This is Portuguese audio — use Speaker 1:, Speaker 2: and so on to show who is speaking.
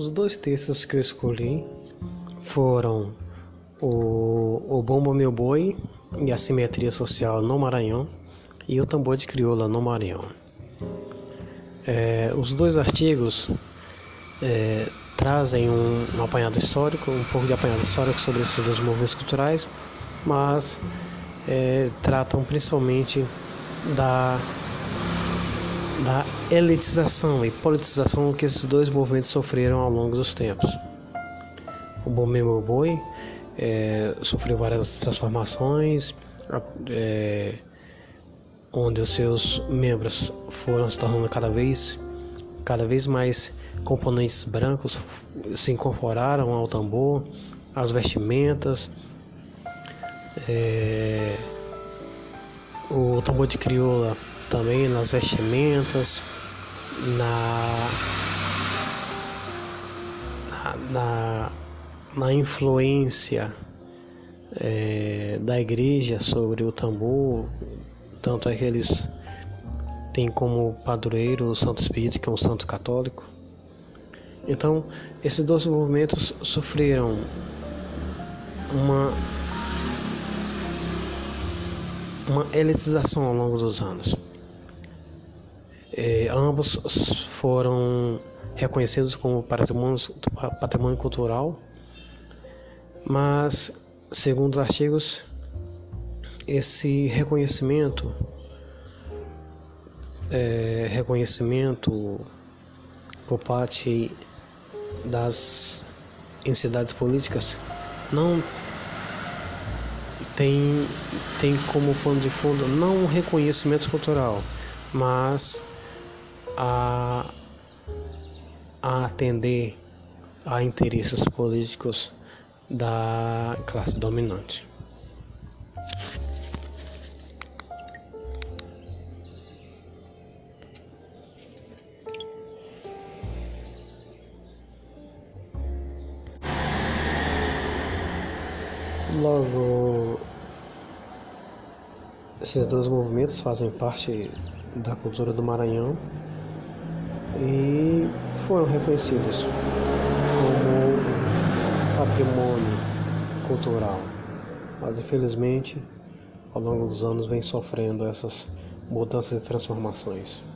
Speaker 1: Os dois textos que eu escolhi foram o, o Bomba Meu Boi e a Simetria Social no Maranhão e o Tambor de Crioula no Maranhão. É, os dois artigos é, trazem um, um, apanhado histórico, um pouco de apanhado histórico sobre esses dois movimentos culturais, mas é, tratam principalmente da da elitização e politização que esses dois movimentos sofreram ao longo dos tempos. O Bomemo Boi é, sofreu várias transformações, é, onde os seus membros foram se tornando cada vez, cada vez mais componentes brancos se incorporaram ao tambor, às vestimentas. É, o tambor de crioula também nas vestimentas, na, na, na influência é, da igreja sobre o tambor, tanto é que eles têm como padroeiro o Santo Espírito, que é um santo católico. Então, esses dois movimentos sofreram uma uma elitização ao longo dos anos. É, ambos foram reconhecidos como patrimônio, patrimônio cultural, mas, segundo os artigos, esse reconhecimento, é, reconhecimento por parte das entidades políticas não tem, tem como pano de fundo não um reconhecimento cultural, mas a, a atender a interesses políticos da classe dominante. Logo, esses dois movimentos fazem parte da cultura do Maranhão e foram reconhecidos como patrimônio cultural. Mas infelizmente, ao longo dos anos, vem sofrendo essas mudanças e transformações.